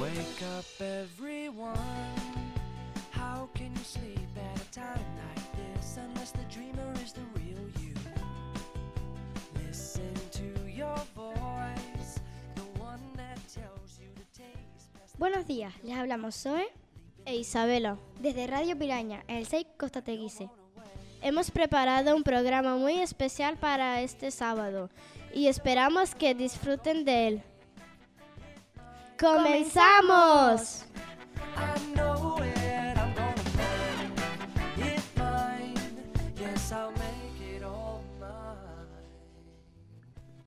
Wake up, everyone. How can you sleep at a time like this unless the dreamer is the real you? Listen to your voice, the one that tells you to taste Buenos días, les hablamos Zoe e Isabela. desde Radio Piraña, el 6 Costa Teguise. Hemos preparado un programa muy especial para este sábado y esperamos que disfruten de él. ¡Comenzamos!